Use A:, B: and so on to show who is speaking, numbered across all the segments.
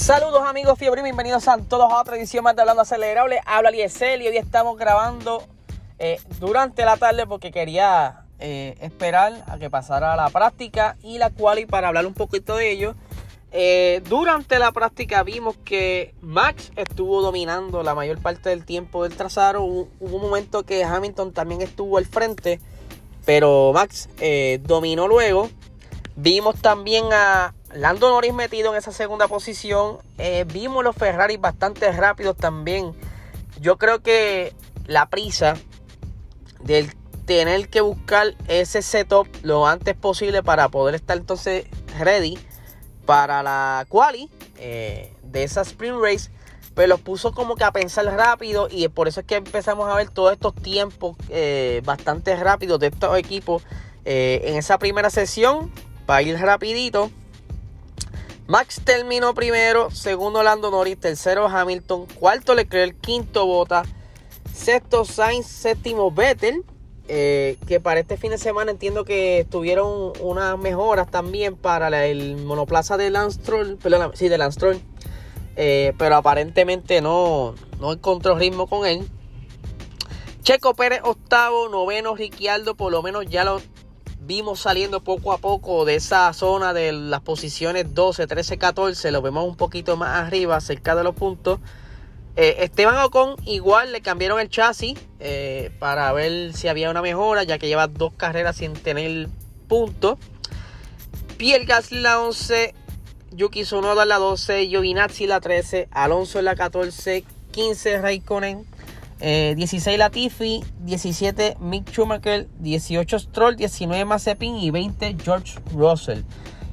A: Saludos amigos fiebre, bienvenidos a todos a otra edición más de Hablando Acelerable. Habla Liesel y hoy estamos grabando eh, durante la tarde porque quería eh, esperar a que pasara la práctica y la quali para hablar un poquito de ello. Eh, durante la práctica vimos que Max estuvo dominando la mayor parte del tiempo del trazado. Hubo, un momento que Hamilton también estuvo al frente, pero Max dominó luego. Vimos también a Lando Norris metido en esa segunda posición. Eh, vimos los Ferrari bastante rápidos también. Yo creo que la prisa del tener que buscar ese setup lo antes posible para poder estar entonces ready para la quali eh, de esa sprint race pues los puso como que a pensar rápido y por eso es que empezamos a ver todos estos tiempos eh, bastante rápidos de estos equipos en esa primera sesión para ir rapidito Max terminó primero, segundo Lando Norris, tercero Hamilton, cuarto Leclerc, quinto Bota, sexto Sainz, séptimo Vettel. Eh, que para este fin de semana entiendo que tuvieron unas mejoras también para el monoplaza de Lance perdón, sí, de Lance eh, pero aparentemente no, no encontró ritmo con él. Checo Pérez octavo, noveno Ricciardo, por lo menos ya lo vimos saliendo poco a poco de esa zona de las posiciones 12, 13, 14. Lo vemos un poquito más arriba, cerca de los puntos. Eh, Esteban Ocon igual le cambiaron el chasis eh, para ver si había una mejora, ya que lleva dos carreras sin tener puntos. Pierre Gasly la 11, Yuki Tsunoda la 12, Giovinazzi la 13, Alonso en la 14, 15 Raikkonen, 16 eh, Latifi, 17 Mick Schumacher, 18 Stroll, 19 Mazepin y 20 George Russell.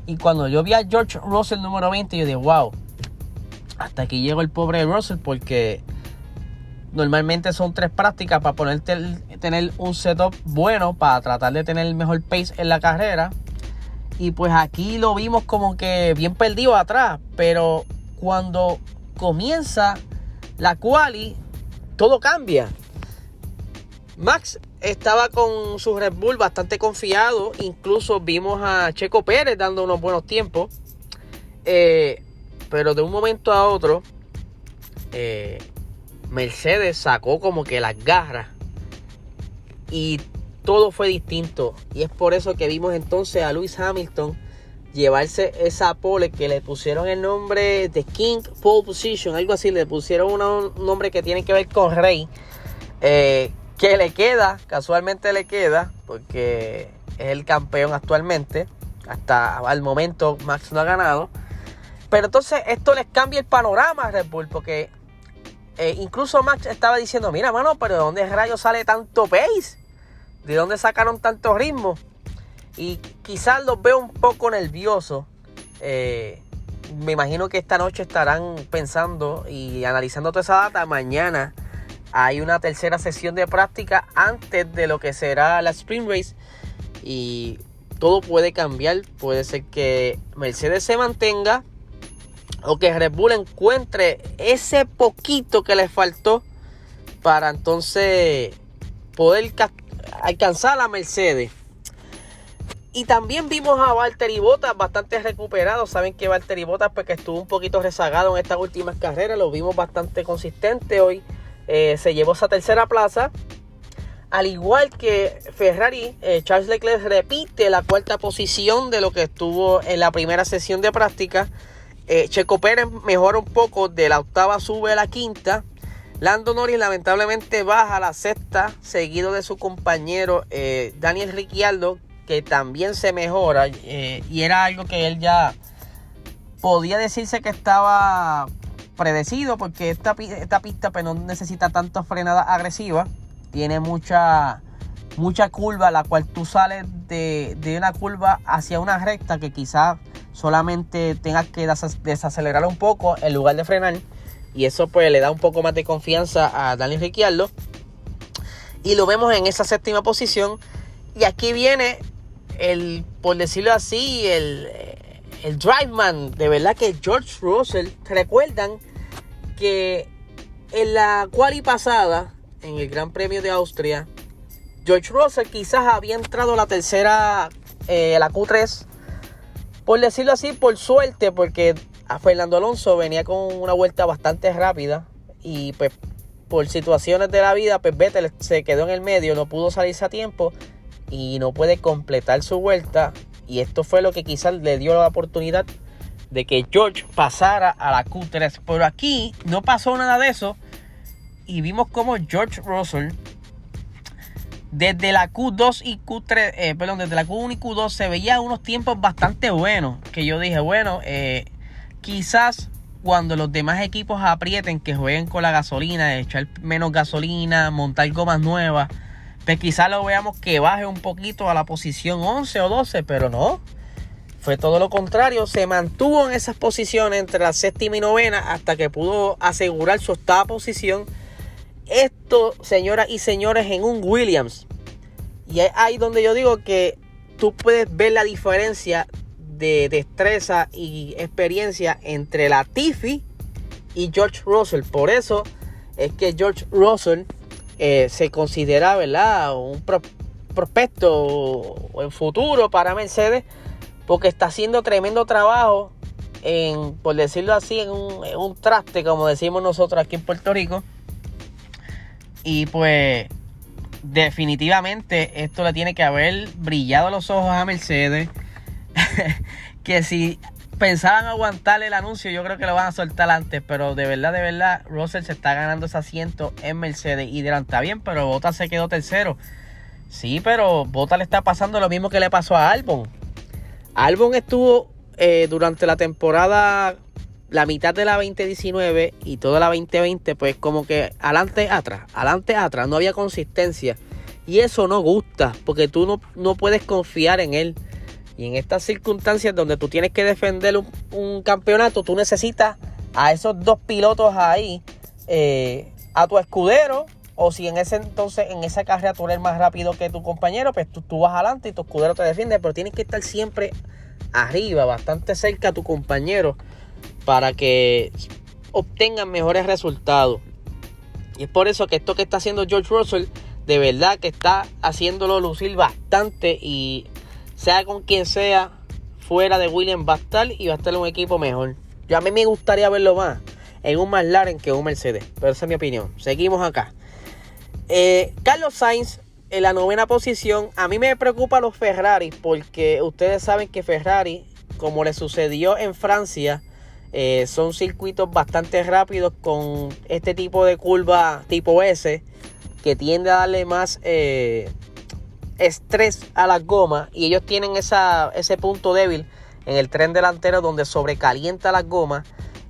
A: Y cuando yo vi a George Russell número 20, yo dije, wow, hasta aquí llegó el pobre Russell porque normalmente son tres prácticas para ponerte tener un setup bueno para tratar de tener el mejor pace en la carrera. Y pues aquí lo vimos como que bien perdido atrás, pero cuando comienza la quali todo cambia. Max estaba con su Red Bull bastante confiado. Incluso vimos a Checo Pérez dando unos buenos tiempos. Eh, pero de un momento a otro, eh, Mercedes sacó como que las garras. Y todo fue distinto. Y es por eso que vimos entonces a Lewis Hamilton llevarse esa pole que le pusieron el nombre de King Pole Position, algo así, le pusieron un nombre que tiene que ver con Rey, eh, que le queda, casualmente le queda, porque es el campeón actualmente, hasta al momento Max no ha ganado, pero entonces esto les cambia el panorama a Red Bull, porque eh, incluso Max estaba diciendo, mira mano, pero ¿de dónde rayos sale tanto pace? ¿De dónde sacaron tanto ritmo? Y quizás los veo un poco nerviosos. Eh, me imagino que esta noche estarán pensando y analizando toda esa data. Mañana hay una tercera sesión de práctica antes de lo que será la Spring Race. Y todo puede cambiar. Puede ser que Mercedes se mantenga. O que Red Bull encuentre ese poquito que le faltó. Para entonces poder alcanzar a Mercedes. Y también vimos a Valtteri Bottas bastante recuperado. Saben que Valtteri Bottas pues, estuvo un poquito rezagado en estas últimas carreras. Lo vimos bastante consistente hoy. Eh, se llevó esa tercera plaza. Al igual que Ferrari, eh, Charles Leclerc repite la cuarta posición de lo que estuvo en la primera sesión de práctica. Eh, Checo Pérez mejora un poco, de la octava sube a la quinta. Lando Norris lamentablemente baja a la sexta, seguido de su compañero Daniel Ricciardo, que también se mejora eh, y era algo que él ya podía decirse que estaba predecido porque esta, esta pista pues, no necesita tantas frenadas agresivas, tiene mucha, mucha curva, la cual tú sales de, de una curva hacia una recta que quizás solamente tengas que desacelerar un poco en lugar de frenar. Y eso pues le da un poco más de confianza a Daniel Ricciardo. Y lo vemos en esa séptima posición. Y aquí viene el, por decirlo así, el, el drive man, de verdad que George Russell, recuerdan que en la quali pasada, en el Gran Premio de Austria, George Russell quizás había entrado la tercera, eh, la Q3, por decirlo así, por suerte, porque a Fernando Alonso venía con una vuelta bastante rápida y pues por situaciones de la vida, pues Vettel se quedó en el medio, no pudo salirse a tiempo y no puede completar su vuelta. Y esto fue lo que quizás le dio la oportunidad de que George pasara a la Q3. Pero aquí no pasó nada de eso. Y vimos como George Russell, desde la Q2 y Q3, eh, perdón, desde la Q1 y Q2 se veía unos tiempos bastante buenos. Que yo dije, bueno, eh, quizás cuando los demás equipos aprieten, que jueguen con la gasolina, echar menos gasolina, montar gomas nuevas, pues quizás lo veamos que baje un poquito a la posición 11 o 12, pero no. Fue todo lo contrario, se mantuvo en esas posiciones entre la séptima y novena hasta que pudo asegurar su octava posición. Esto, señoras y señores, en un Williams. Y es ahí donde yo digo que tú puedes ver la diferencia de destreza y experiencia entre la Tiffy y George Russell. Por eso es que George Russell eh, se considera ¿verdad? un prospecto en futuro para Mercedes porque está haciendo tremendo trabajo en, por decirlo así, en un, en un traste, como decimos nosotros aquí en Puerto Rico. Y pues definitivamente esto le tiene que haber brillado los ojos a Mercedes. que si pensaban aguantar el anuncio, yo creo que lo van a soltar antes. Pero de verdad, de verdad, Russell se está ganando ese asiento en Mercedes. Y dirán, está bien, pero Bota se quedó tercero. Sí, pero Bota le está pasando lo mismo que le pasó a Albon. Albon estuvo eh, durante la temporada, la mitad de la 2019 y toda la 2020, pues como que adelante, atrás, adelante, atrás. No había consistencia. Y eso no gusta, porque tú no, no puedes confiar en él. Y en estas circunstancias donde tú tienes que defender un, campeonato, tú necesitas a esos dos pilotos ahí, eh, a tu escudero, o si en ese entonces, en esa carrera tú eres más rápido que tu compañero, pues tú, tú vas adelante y tu escudero te defiende, pero tienes que estar siempre arriba, bastante cerca a tu compañero, para que obtengan mejores resultados. Y es por eso que esto que está haciendo George Russell, de verdad que está haciéndolo lucir bastante y sea con quien sea, fuera de William va a estar y va a estar un equipo mejor. Yo a mí me gustaría verlo más en un McLaren que un Mercedes, pero esa es mi opinión. Seguimos acá. Eh, Carlos Sainz en la novena posición. A mí me preocupa los Ferrari porque ustedes saben que Ferrari, como le sucedió en Francia, eh, son circuitos bastante rápidos con este tipo de curva tipo S que tiende a darle más eh, estrés a las gomas y ellos tienen esa, ese punto débil en el tren delantero donde sobrecalienta las gomas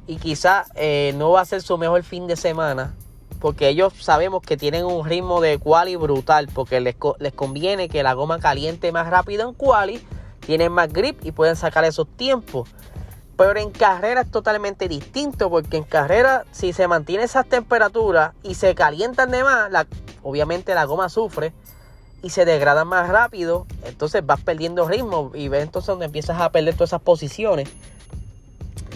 A: y quizá eh, no va a ser su mejor fin de semana porque ellos sabemos que tienen un ritmo de quali brutal porque les, les conviene que la goma caliente más rápido en quali, tienen más grip y pueden sacar esos tiempos. Pero en carrera es totalmente distinto porque en carrera si se mantiene esas temperaturas y se calientan de más, la, obviamente la goma sufre y se degrada más rápido, entonces vas perdiendo ritmo y ves entonces donde empiezas a perder todas esas posiciones.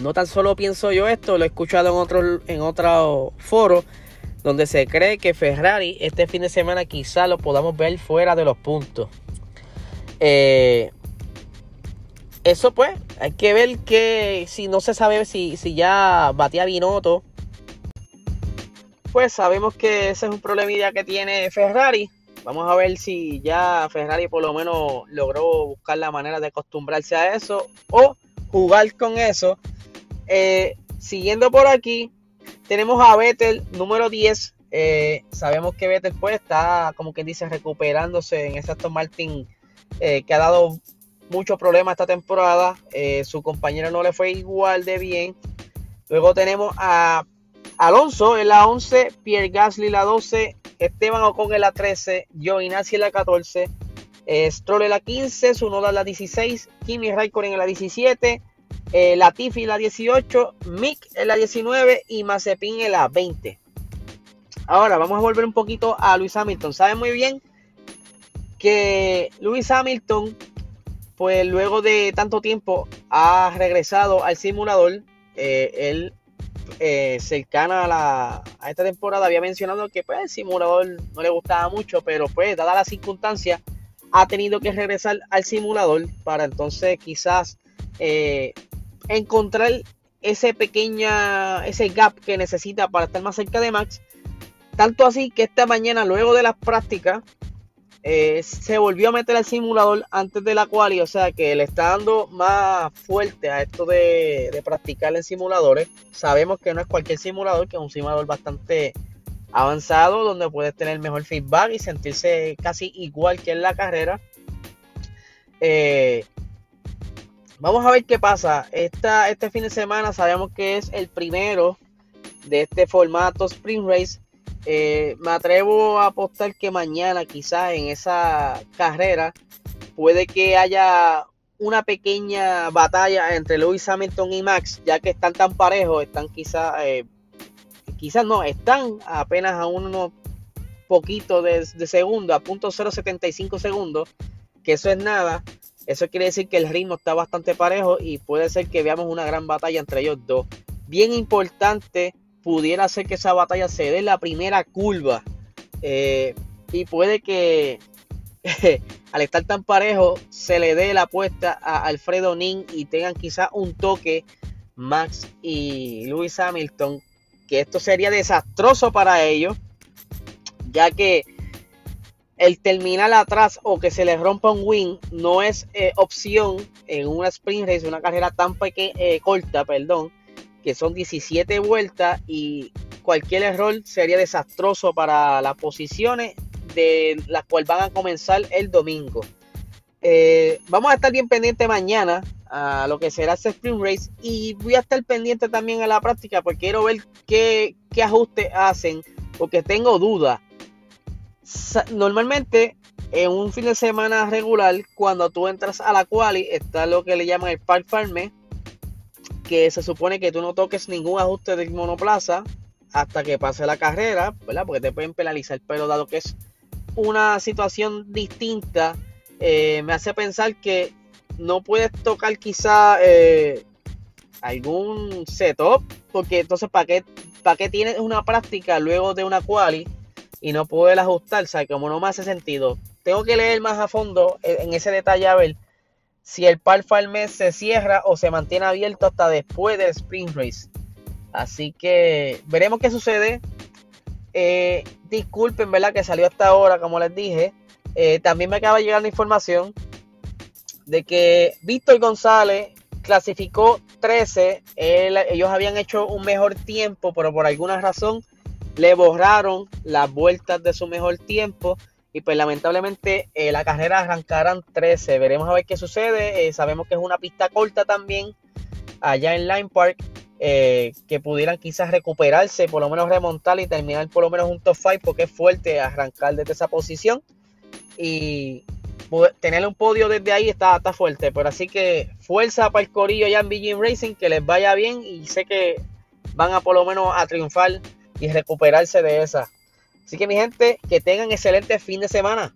A: No tan solo pienso yo esto, lo he escuchado en otro, en otro foro donde se cree que Ferrari este fin de semana quizá lo podamos ver fuera de los puntos. Eh, eso pues, hay que ver que si no se sabe si, si ya batía Binotto, pues sabemos que ese es un problemilla que tiene Ferrari Vamos a ver si ya Ferrari por lo menos logró buscar la manera de acostumbrarse a eso o jugar con eso. Eh, siguiendo por aquí, tenemos a Vettel número 10. Eh, sabemos que Vettel pues está, como quien dice, recuperándose en ese Aston Martin eh, que ha dado muchos problemas esta temporada. su compañero no le fue igual de bien. Luego tenemos a Alonso en la 11, Pierre Gasly la 12, Esteban Ocon en la 13, Giovinazzi en la 14, eh, Stroll en la 15, Sunoda en la 16, Kimi Raikkonen en la 17, eh, Latifi en la 18, Mick en la 19 y Mazepin en la 20. Ahora vamos a volver un poquito a Luis Hamilton. Saben muy bien que Luis Hamilton, pues luego de tanto tiempo, ha regresado al simulador. Eh, él eh, cercana a, la, a esta temporada había mencionado que pues, el simulador no le gustaba mucho, pero pues dada la circunstancia ha tenido que regresar al simulador para entonces quizás eh, encontrar ese pequeña, ese gap que necesita para estar más cerca de Max. Tanto así que esta mañana, luego de las prácticas, eh, se volvió a meter al simulador antes de la quali, o sea que le está dando más fuerte a esto de, practicar en simuladores. Sabemos que no es cualquier simulador, que es un simulador bastante avanzado, donde puedes tener mejor feedback y sentirse casi igual que en la carrera. Eh, vamos a ver qué pasa. Esta, este fin de semana sabemos que es el primero de este formato Spring Race. Eh, me atrevo a apostar que mañana quizás en esa carrera puede que haya una pequeña batalla entre Lewis Hamilton y Max, ya que están tan parejos, están quizás, eh, quizás no, están apenas a unos poquito de, de segundo, a punto 0.75 segundos, que eso es nada. Eso quiere decir que el ritmo está bastante parejo y puede ser que veamos una gran batalla entre ellos dos. Bien importante pudiera ser que esa batalla se dé en la primera curva. Eh, y puede que al estar tan parejo se le dé la apuesta a Alfredo Nin y tengan quizás un toque Max y Lewis Hamilton. Que esto sería desastroso para ellos. Ya que el terminar atrás o que se les rompa un win no es eh, opción en una sprint race, una carrera tan pequeña, eh, corta, perdón que son 17 vueltas y cualquier error sería desastroso para las posiciones de las cuales van a comenzar el domingo. Eh, vamos a estar bien pendiente mañana a lo que será ese sprint race y voy a estar pendiente también a la práctica porque quiero ver qué, qué ajustes hacen porque tengo dudas. Normalmente en un fin de semana regular cuando tú entras a la quali está lo que le llaman el park farme que se supone que tú no toques ningún ajuste del monoplaza hasta que pase la carrera, ¿verdad? Porque te pueden penalizar, pero dado que es una situación distinta, eh, me hace pensar que no puedes tocar quizá eh, algún setup, porque entonces ¿para qué, ¿para qué tienes una práctica luego de una quali y no poder ajustar? O sea, como no me hace sentido. Tengo que leer más a fondo en ese detalle a ver si el par mes se cierra o se mantiene abierto hasta después del Spring Race. Así que veremos qué sucede. Eh, disculpen, ¿verdad? Que salió hasta ahora, como les dije. Eh, también me acaba de llegar la información de que Víctor González clasificó 13. ellos habían hecho un mejor tiempo, pero por alguna razón le borraron las vueltas de su mejor tiempo. Y pues lamentablemente eh, la carrera arrancarán 13. Veremos a ver qué sucede. Eh, sabemos que es una pista corta también allá en Line Park. Eh, que pudieran quizás recuperarse, por lo menos remontar y terminar por lo menos un top 5 porque es fuerte arrancar desde esa posición. Y tener un podio desde ahí está, está fuerte. Pero así que fuerza para el corillo ya en Beijing Racing, que les vaya bien y sé que van a por lo menos a triunfar y recuperarse de esa. Así que mi gente, que tengan excelente fin de semana.